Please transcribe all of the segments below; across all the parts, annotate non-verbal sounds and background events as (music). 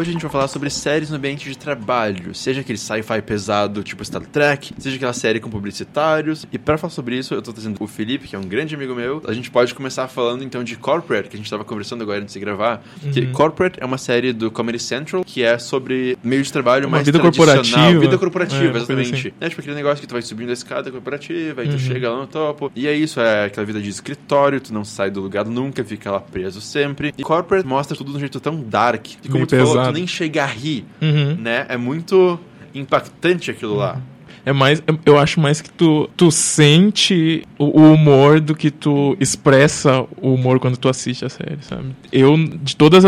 Hoje a gente vai falar sobre séries no ambiente de trabalho, seja aquele sci-fi pesado tipo Star Trek, seja aquela série com publicitários. E para falar sobre isso, eu tô trazendo o Felipe, que é um grande amigo meu. A gente pode começar falando então de Corporate, que a gente tava conversando agora antes de gravar. Uhum. Que Corporate é uma série do Comedy Central que é sobre meio de trabalho uma mais vida corporativa. Vida corporativa, é, exatamente. Assim. É tipo aquele negócio que tu vai subindo a escada corporativa, aí tu uhum. chega lá no topo. E é isso, é aquela vida de escritório, tu não sai do lugar nunca, fica lá preso sempre. E Corporate mostra tudo de um jeito tão dark, que como meio tu pesado. falou, tu nem chega a rir, uhum. né? É muito impactante aquilo lá. Uhum. É mais. Eu acho mais que tu, tu sente o, o, humor do que tu expressa o humor quando tu assiste a série, sabe? Eu, de todos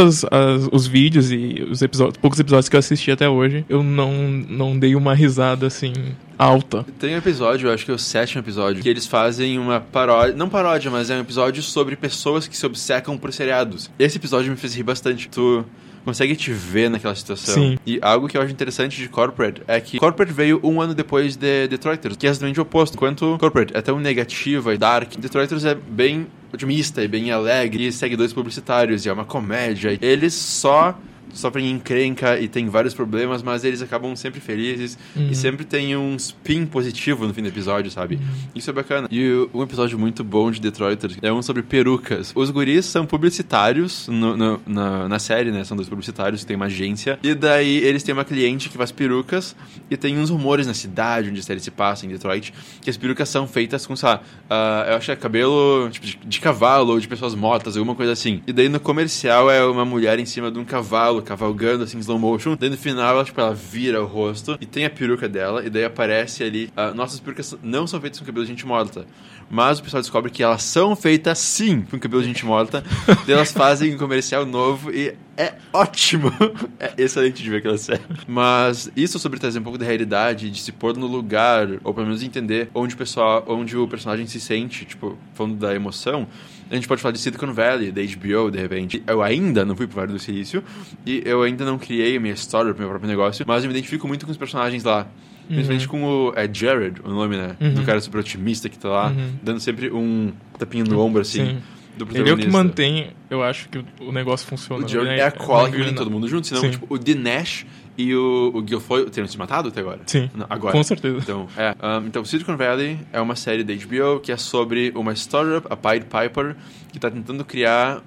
os vídeos e os episódios, poucos episódios que eu assisti até hoje, eu não, não dei uma risada assim alta. Tem um episódio, eu acho que é o sétimo episódio, que eles fazem uma paródia, não paródia, mas é um episódio sobre pessoas que se obcecam por seriados. Esse episódio me fez rir bastante. Tu consegue te ver naquela situação. Sim. E algo que eu acho interessante de Corporate é que Corporate veio um ano depois de Detroiters, que é exatamente o oposto. Enquanto Corporate é tão negativa e dark, Detroiters é bem otimista e bem alegre e segue dois publicitários e é uma comédia. Eles só sofrem encrenca e tem vários problemas, mas eles acabam sempre felizes uhum. e sempre tem um spin positivo no fim do episódio, sabe? Uhum. Isso é bacana. E um episódio muito bom de Detroit é um sobre perucas. Os guris são publicitários no, no, na, na série, né? São dois publicitários que tem uma agência. E daí eles têm uma cliente que faz perucas e tem uns rumores na cidade onde a série se passa, em Detroit, que as perucas são feitas com, sei lá, uh, eu acho que é cabelo tipo, de, de cavalo ou de pessoas mortas, alguma coisa assim. E daí no comercial é uma mulher em cima de um cavalo cavalgando assim, slow motion. Daí no final, ela, tipo, ela vira o rosto e tem a peruca dela. E daí aparece ali. Uh, nossas perucas não são feitas com cabelo de gente morta. Mas o pessoal descobre que elas são feitas sim com cabelo de gente morta. (laughs) daí elas fazem um comercial novo e é ótimo. É excelente de ver aquela série. Mas isso sobre trazer um pouco da realidade, de se pôr no lugar, ou pelo menos entender onde o pessoal, onde o personagem se sente, tipo, falando da emoção a gente pode falar de Silicon Valley, da HBO, de repente. Eu ainda não fui pro Vale do Silício e eu ainda não criei a minha história, o meu próprio negócio, mas eu me identifico muito com os personagens lá. Uhum. Principalmente com o. É Jared, o nome, né? Uhum. Do cara super otimista que tá lá, uhum. dando sempre um tapinho no ombro, assim. Sim. Ele é o que mantém, eu acho que o negócio funciona. O né? é a cola que une todo mundo junto, senão, Sim. tipo, o Dinesh e o, o Guilfoyle teriam se matado até agora? Sim. Não, agora. Com certeza. Então, é. Um, então, Silicon Valley é uma série da HBO que é sobre uma startup, a Pied Piper, que está tentando criar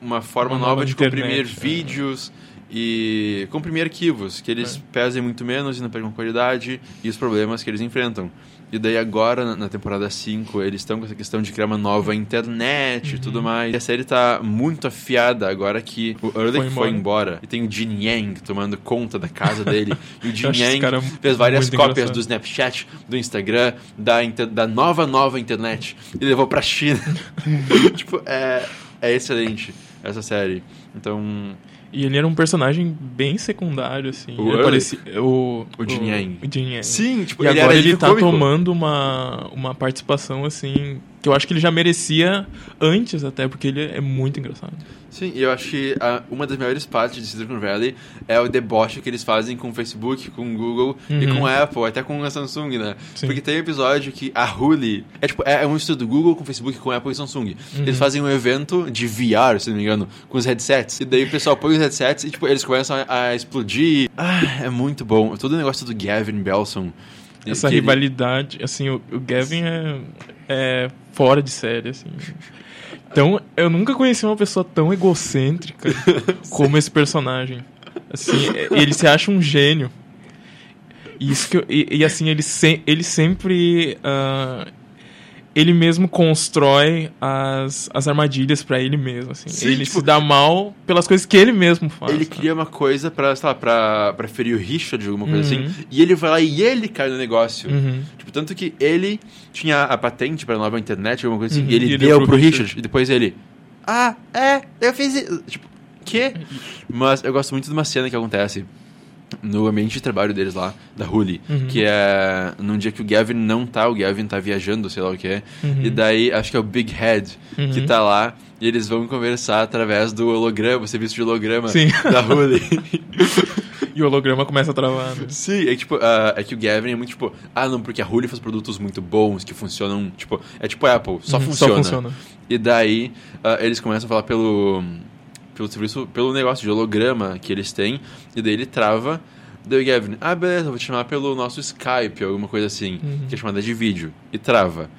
uma forma uma nova, nova, de internet, comprimir é. vídeos e comprimir arquivos, que eles é. pesem muito menos e não percam qualidade e os problemas que eles enfrentam. E daí agora, na temporada 5, eles estão com essa questão de criar uma nova internet uhum. e tudo mais. E a série tá muito afiada agora que o Ehrlich foi, foi embora. E tem o Jin Yang tomando conta da casa dele. e o (laughs) Jin Yang fez várias cópias engraçado. do Snapchat, do Instagram, da, da nova, nova internet. E levou pra China. (laughs) tipo, é, é excelente essa série. Então... E ele era um personagem bem secundário, assim. O, ele parecia, o, o, Jin Yang. O Jin Yang. Sim, tipo, e ele agora ele tá cômico. tomando uma, uma participação, assim, que eu acho que ele já merecia antes até, porque ele é muito engraçado. Sim, e eu acho que a, uma das melhores partes de Silicon Valley é o deboche que eles fazem com o Facebook, com o Google uhum. e com a Apple, até com a Samsung, né? Sim. Porque tem um episódio que a Huli... É tipo, é, é um estudo do Google com Facebook, com Apple e Samsung. Uhum. Eles fazem um evento de VR, se não me engano, com os headsets. E daí o pessoal põe os headsets e, tipo, eles começam a, a explodir. Ah, é muito bom. Todo o negócio do Gavin Belson. Essa rivalidade, ele... assim, o, o Gavin é, é fora de série, assim. Então, eu nunca conheci uma pessoa tão egocêntrica (laughs) como esse personagem. Assim, ele se acha um gênio. E, isso que eu, e, e, assim, ele, se, ele sempre. Uh, ele mesmo constrói as, as armadilhas para ele mesmo, assim. Sim, ele tipo, se dá mal pelas coisas que ele mesmo faz. Ele cria uma coisa pra, sei lá, pra, pra ferir o Richard, alguma coisa uhum. assim, e ele vai lá e ele cai no negócio. Uhum. Tipo, tanto que ele tinha a patente pra nova internet, alguma coisa assim, uhum. e ele e deu pro, pro Richard. Richard, e depois ele... Ah, é, eu fiz isso. Tipo, que? Mas eu gosto muito de uma cena que acontece no ambiente de trabalho deles lá, da Huli, Uhum. que é num dia que o Gavin não tá, o Gavin tá viajando, sei lá o que é, Uhum. e daí acho que é o Big Head que Uhum. tá lá, e eles vão conversar através do holograma, o serviço de holograma Sim. da Huli. (laughs) E o holograma começa a travar. né? Sim, é que, tipo, ah, é que o Gavin é muito tipo, ah, não, porque a Huli faz produtos muito bons, que funcionam, tipo, é tipo Apple, só Uhum, funciona. Só funciona. E daí ah, eles começam a falar pelo, pelo serviço, pelo negócio de holograma que eles têm, e daí ele trava. Daí o Gavin, ah, beleza, vou te chamar pelo nosso Skype, alguma coisa assim, Uhum. que é chamada de vídeo, e trava.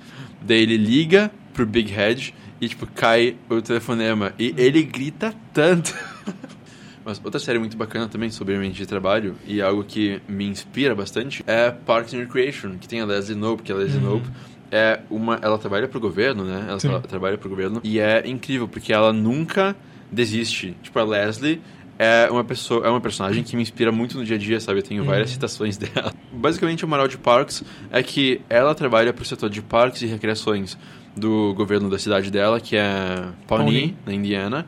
Daí ele liga pro Big Head e, tipo, cai o telefonema. E ele grita tanto. (laughs) Mas outra série muito bacana também sobre ambiente de trabalho e algo que me inspira bastante é Parks and Recreation, que tem a Leslie Knope, que a Leslie Uhum. Knope é uma, ela trabalha pro governo, né? Ela tra- trabalha pro governo e é incrível porque ela nunca desiste. Tipo a Leslie é uma pessoa, é uma personagem que me inspira muito no dia a dia, sabe? Eu tenho várias Uhum. citações (laughs) dela. Basicamente, o moral de Parks é que ela trabalha pro setor de parques e recreações do governo da cidade dela, que é Pawnee, Pawnee. na Indiana.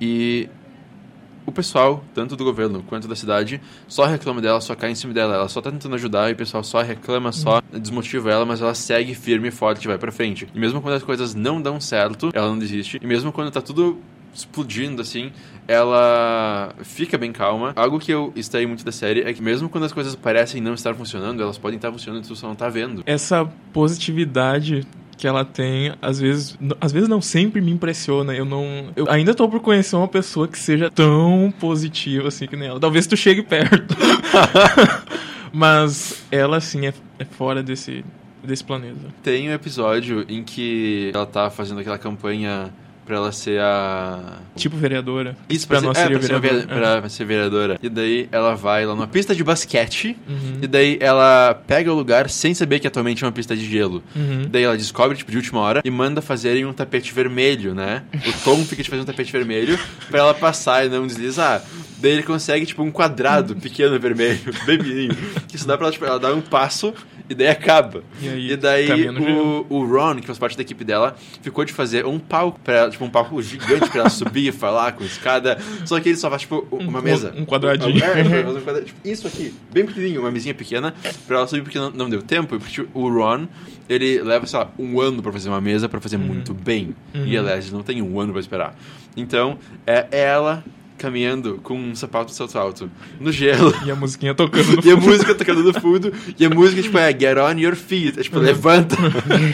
E o pessoal, tanto do governo quanto da cidade, só reclama dela, só cai em cima dela. Ela só tá tentando ajudar e o pessoal só reclama, só desmotiva ela, mas ela segue firme e forte e vai pra frente. E mesmo quando as coisas não dão certo, ela não desiste. E mesmo quando tá tudo explodindo assim, ela fica bem calma. Algo que eu extraí muito da série é que mesmo quando as coisas parecem não estar funcionando, elas podem estar funcionando e tu só não tá vendo. Essa positividade que ela tem, às vezes, às vezes não sempre me impressiona. Eu não, eu ainda tô por conhecer uma pessoa que seja tão positiva assim que nem ela. Talvez tu chegue perto. (laughs) Mas ela assim é, é fora desse desse planeta. Tem um episódio em que ela tá fazendo aquela campanha pra ela ser a Tipo vereadora. Isso, pra pra, ser, é, pra, ser, vereadora. vere- pra ser vereadora. E daí ela vai lá numa pista de basquete. Uhum. E daí ela pega o lugar sem saber que atualmente é uma pista de gelo. Uhum. Daí ela descobre, tipo, de última hora e manda fazerem um tapete vermelho, né? O Tom fica de fazer um tapete vermelho pra ela passar e não deslizar. Daí ele consegue, tipo, um quadrado pequeno vermelho, (laughs) bem pequenininho. Que isso dá pra ela, tipo, ela dar um passo (laughs) e daí acaba. E aí, E daí o, o Ron, que faz parte da equipe dela, ficou de fazer um palco pra ela, tipo, um palco gigante pra ela (laughs) subir e falar com escada. Só que ele só faz, tipo, uma Um- mesa. um quadradinho. É, (laughs) um quadradinho. Tipo, isso aqui, bem pequenininho, uma mesinha pequena, pra ela subir porque não, não deu tempo. Porque tipo, o Ron, ele leva, sei lá, um ano pra fazer uma mesa pra fazer muito bem. E a Uhum. Leslie não tem um ano pra esperar. Então, é ela caminhando com um sapato de salto alto no gelo. E a musiquinha tocando no (laughs) E a fundo. música tocando no fundo, e a música, tipo, é Get on your feet. É, tipo, levanta.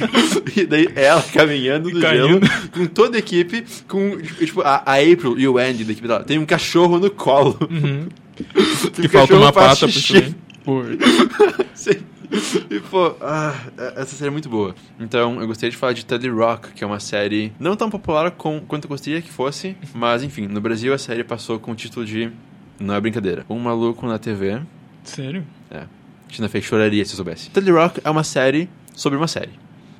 (laughs) e daí ela caminhando no caindo. gelo, com toda a equipe, com, tipo, a, a April e o Andy da equipe dela. Tem um cachorro no colo. Uhum. Que falta uma pata pro. Por... (laughs) Sim. (laughs) E, pô, ah, essa série é muito boa. Então, eu gostaria de falar de Teddy Rock, que é uma série não tão popular com, quanto eu gostaria que fosse, mas enfim, no Brasil a série passou com o título de. Não é brincadeira. Um maluco na TV. Sério? É. Tina Fey choraria se soubesse. Teddy Rock é uma série sobre uma série.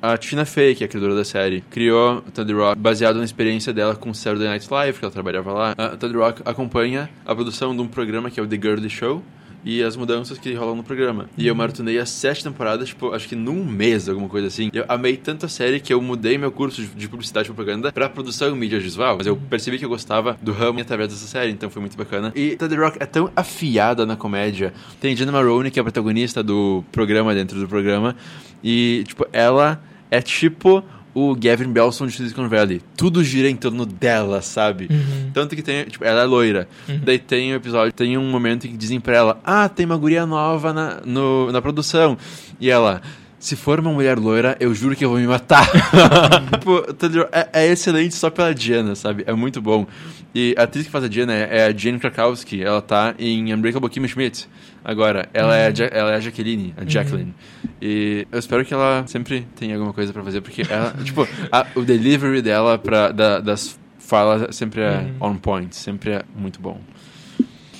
A Tina Fey, que é a criadora da série, criou Teddy Rock baseado na experiência dela com Saturday Night Live, que ela trabalhava lá. A Teddy Rock acompanha a produção de um programa que é o The Girly Show e as mudanças que rolam no programa. E eu maratonei as sete temporadas, tipo, acho que num mês, alguma coisa assim. Eu amei tanto a série que eu mudei meu curso de- de publicidade e propaganda pra produção em mídia visual. Mas eu percebi que eu gostava do ramo através dessa série, então foi muito bacana. E Teddy Rock é tão afiada na comédia. Tem Jenna Maroney, que é a protagonista do programa dentro do programa. E, tipo, ela é tipo o Gavin Belson de Silicon Valley. Tudo gira em torno dela, sabe? Uhum. Tanto que tem, tipo, ela é loira. Daí tem um episódio, tem um momento em que dizem pra ela: Ah, tem uma guria nova na, no, na produção. E ela. Se for uma mulher loira, eu juro que eu vou me matar. (laughs) tipo, é, é excelente só pela Diana, sabe? É muito bom. E a atriz que faz a Diana é, é a Jane Krakowski. Ela tá em Unbreakable Kimmy Schmidt. Agora, ela, é, a Ja- ela é a Jacqueline, a Jacqueline. E eu espero que ela sempre tenha alguma coisa pra fazer, porque ela, (laughs) tipo, a- o delivery dela pra, da- das falas sempre é Uhum. on point, sempre é muito bom.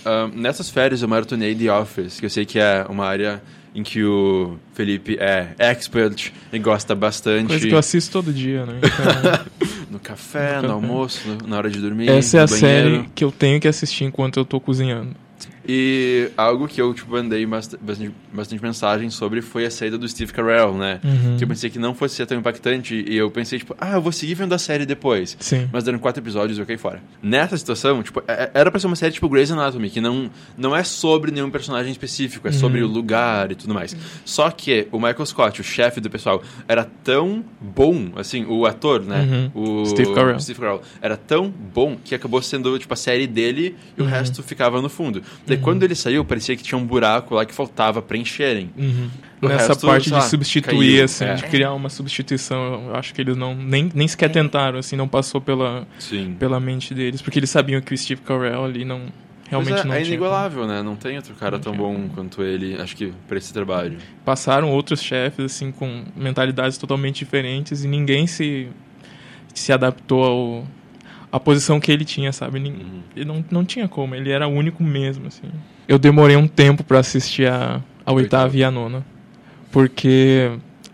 Ahn, nessas férias eu maratonei The Office, que eu sei que é uma área em que o Felipe é expert e gosta bastante. Coisa que eu assisto todo dia, né? (laughs) Então, No café, no, café. almoço, no- na hora de dormir. essa é no a banheiro. série que eu tenho que assistir enquanto eu tô cozinhando. E algo que eu, tipo, mandei bastante, bastante mensagem sobre foi a saída do Steve Carell, né? Uhum. Que eu pensei que não fosse ser tão impactante e eu pensei, tipo, ah, eu vou seguir vendo a série depois. Sim. Mas dando quatro episódios eu caí fora. Nessa situação, tipo, é, é, era pra ser uma série tipo Grey's Anatomy, que não, não é sobre nenhum personagem específico, é sobre uhum. o lugar e tudo mais. Só que o Michael Scott, o chefe do pessoal, era tão bom, assim, o ator, né? Uhum. O Steve Carell. Steve Carell. Era tão bom que acabou sendo, tipo, a série dele e o uhum. resto ficava no fundo. Daí uhum. quando ele saiu, parecia que tinha um buraco lá que faltava preencherem. Uhum. Nessa resto, parte de substituir, caiu. assim, é. de criar uma substituição, eu acho que eles não nem, nem sequer tentaram, assim, não passou pela, pela mente deles, porque eles sabiam que o Steve Carell ali não realmente é, não é tinha. inigualável, né? Não tem outro cara não tão bom quanto ele, acho que, para esse trabalho. Passaram outros chefes, assim, com mentalidades totalmente diferentes e ninguém se, se adaptou ao, à posição que ele tinha, sabe? Uhum. Ele não, não tinha como, ele era único mesmo, assim. Eu demorei um tempo para assistir a, a oitava e a nona porque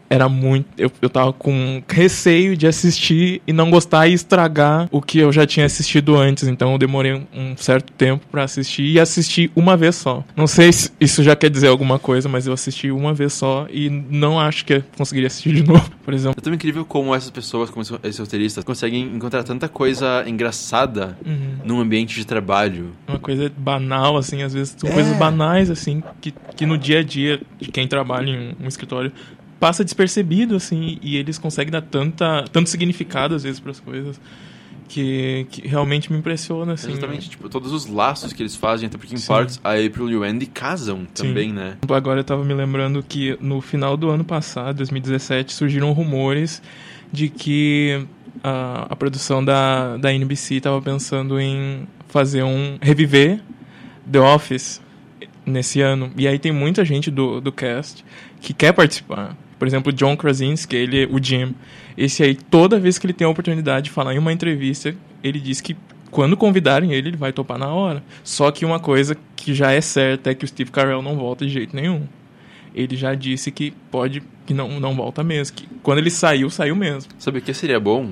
era muito. Eu, eu tava com receio de assistir e não gostar e estragar o que eu já tinha assistido antes. Então eu demorei um, certo tempo para assistir e assisti uma vez só. Não sei se isso já quer dizer alguma coisa, mas eu assisti uma vez só e não acho que eu conseguiria assistir de (laughs) novo, por exemplo. É tão incrível como essas pessoas, como esses roteiristas, conseguem encontrar tanta coisa engraçada uhum. num ambiente de trabalho. Uma coisa banal, assim, às vezes são é. coisas banais, assim, que, que no dia a dia de quem trabalha em um escritório passa despercebido, assim, e eles conseguem dar tanta, tanto significado, às vezes, para as coisas. Que, que, realmente me impressiona, assim. Exatamente, né? tipo, todos os laços que eles fazem, até porque em Sim. partes a April e o Andy casam também, Sim. né? Agora eu tava me lembrando que no final do ano passado, 2017, surgiram rumores de que a, a produção da, da NBC estava pensando em fazer um. reviver The Office nesse ano. E aí tem muita gente do, do cast que quer participar. Por exemplo, John Krasinski, ele, o Jim. Esse aí, toda vez que ele tem a oportunidade de falar em uma entrevista, ele diz que quando convidarem ele, ele vai topar na hora. Só que uma coisa que já é certa é que o Steve Carell não volta de jeito nenhum. Ele já disse que pode, que não, não volta mesmo. Que quando ele saiu, saiu mesmo. Sabe o que seria bom?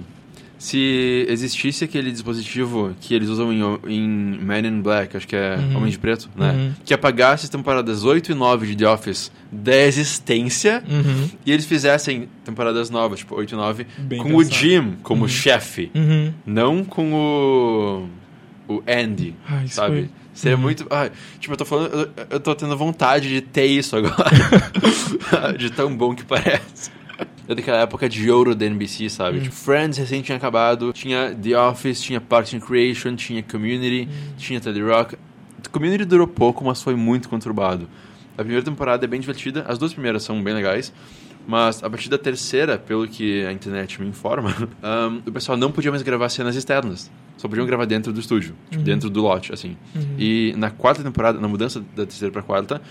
Se existisse aquele dispositivo que eles usam em, em Man in Black, acho que é uhum. Homem de Preto, né? Uhum. Que apagasse as temporadas 8 e 9 de The Office da existência uhum. e eles fizessem temporadas novas, tipo 8 e 9, Bem com pensado. o Jim como uhum. chefe, uhum. não com o, o Andy, Ai, sabe? Foi... Seria uhum. muito. Ah, tipo, eu tô falando. Eu, eu tô tendo vontade de ter isso agora. (laughs) (laughs) de tão bom que parece daquela época de ouro da NBC, sabe? Hum. Tipo, Friends recém tinha acabado, tinha The Office, tinha Parks and Creation, tinha Community, hum. tinha The Rock. Community durou pouco, mas foi muito conturbado. A primeira temporada é bem divertida, as duas primeiras são bem legais. Mas a partir da terceira, pelo que a internet me informa, (laughs) um, o pessoal não podia mais gravar cenas externas. Só podiam gravar dentro do estúdio, tipo, uhum. dentro do lote, assim. Uhum. E na quarta temporada, na mudança da terceira pra quarta,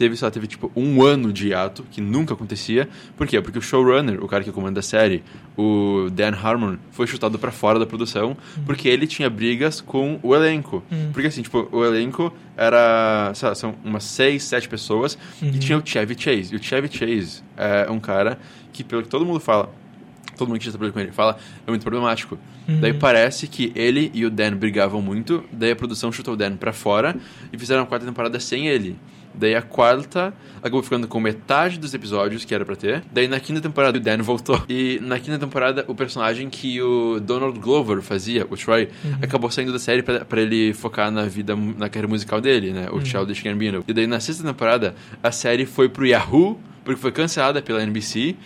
teve, só teve tipo um ano de hiato, que nunca acontecia. Por quê? Porque o showrunner, o cara que comanda a série, o Dan Harmon, foi chutado para fora da produção, uhum. porque ele tinha brigas com o elenco. Uhum. Porque assim, tipo, o elenco era, lá, são umas seis, sete pessoas, uhum. e tinha o Chevy Chase. E o Chevy Chase é um cara que, pelo que todo mundo fala, todo mundo que já trabalhou com ele fala, é muito problemático. Uhum. Daí parece que ele e o Dan brigavam muito, daí a produção chutou o Dan pra fora e fizeram a quarta temporada sem ele. Daí a quarta acabou ficando com metade dos episódios que era pra ter. Daí na quinta temporada o Dan voltou. E na quinta temporada o personagem que o Donald Glover fazia, o Troy, uhum. acabou saindo da série pra, ele focar na vida, na carreira musical dele, né? O uhum. Childish Gambino. E daí na sexta temporada a série foi pro Yahoo, porque foi cancelada pela NBC.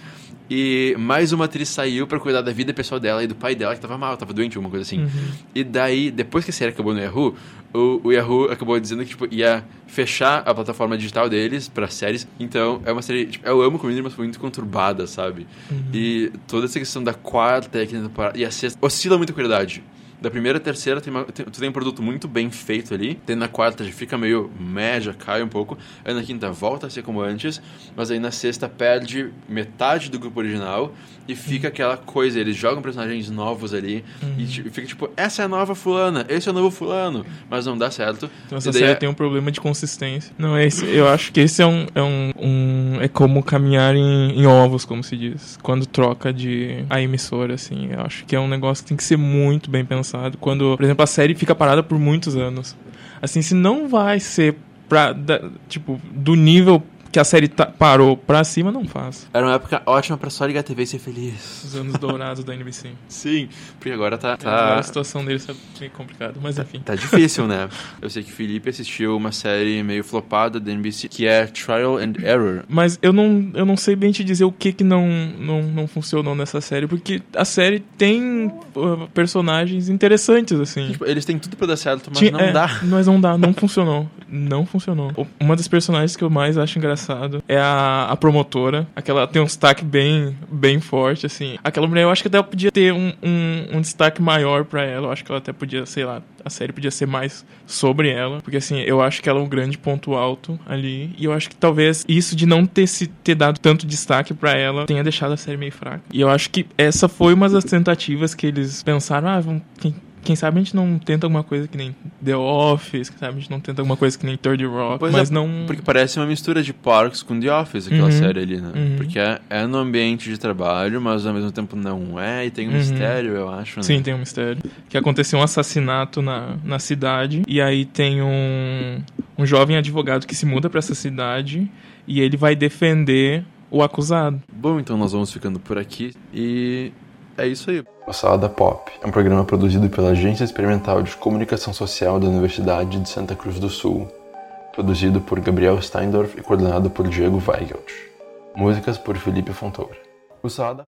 E mais uma atriz saiu para cuidar da vida pessoal dela e do pai dela, que tava mal, tava doente, alguma coisa assim. Uhum. E daí, depois que a série acabou no Yahoo, o, o Yahoo acabou dizendo que tipo, ia fechar a plataforma digital deles para séries. Então, é uma série. Tipo, eu amo Community, mas foi muito conturbada, sabe? Uhum. E toda essa questão da quarta e a quinta temporada. E a sexta oscila muito a qualidade. Da primeira a terceira, tem uma, tem, tu tem um produto muito bem feito ali. Tem na quarta já fica meio média, cai um pouco. Aí na quinta volta a ser como antes. Mas aí na sexta perde metade do grupo original. E fica aquela coisa, eles jogam personagens novos ali uhum. e fica tipo, essa é a nova fulana, esse é o novo fulano, mas não dá certo. Então essa série é... tem um problema de consistência. Não, esse, eu acho que esse é um, é um, um é como caminhar em, em, ovos, como se diz, quando troca de a emissora, assim. Eu acho que é um negócio que tem que ser muito bem pensado. Quando, por exemplo, a série fica parada por muitos anos. Assim, se não vai ser pra, da, tipo, do nível que a série tá, parou pra cima, não faz. Era uma época ótima pra só ligar a TV e ser feliz. Os anos dourados da NBC. (laughs) Sim, porque agora tá. Tá... a situação deles é meio complicada, mas enfim. Tá difícil, né? (laughs) Eu sei que o Felipe assistiu uma série meio flopada da NBC que é Trial and Error. Mas eu não, eu não sei bem te dizer o que que não, não, não funcionou nessa série, porque a série tem uh, personagens interessantes, assim. Tipo, eles têm tudo pra dar certo, mas Tinha- não é, dá. Mas não dá, não funcionou. Não funcionou. Uma das personagens que eu mais acho engraçado é a, a promotora. Aquela tem um destaque bem, bem forte, assim. Aquela mulher, eu acho que até podia ter um, um, um destaque maior pra ela. Eu acho que ela até podia, sei lá, a série podia ser mais sobre ela. Porque, assim, eu acho que ela é um grande ponto alto ali. E eu acho que talvez isso de não ter, se, ter dado tanto destaque pra ela tenha deixado a série meio fraca. E eu acho que essa foi uma das tentativas que eles pensaram, ah, vamos. Quem sabe a gente não tenta alguma coisa que nem The Office, quem sabe a gente não tenta alguma coisa que nem Third Rock, Pois mas é, não... Porque parece uma mistura de Parks com The Office, aquela Uhum. série ali, né? Uhum. Porque é, é no ambiente de trabalho, mas ao mesmo tempo não é, e tem um Uhum. mistério, eu acho. Né? Sim, tem um mistério. Que aconteceu um assassinato na, na cidade, e aí tem um, um jovem advogado que se muda pra essa cidade, e ele vai defender o acusado. Bom, então nós vamos ficando por aqui e é isso aí. O Salada Pop é um programa produzido pela Agência Experimental de Comunicação Social da Universidade de Santa Cruz do Sul, produzido por Gabriel Steindorf e coordenado por Diego Weigelt. Músicas por Felipe Fontoura. O Salada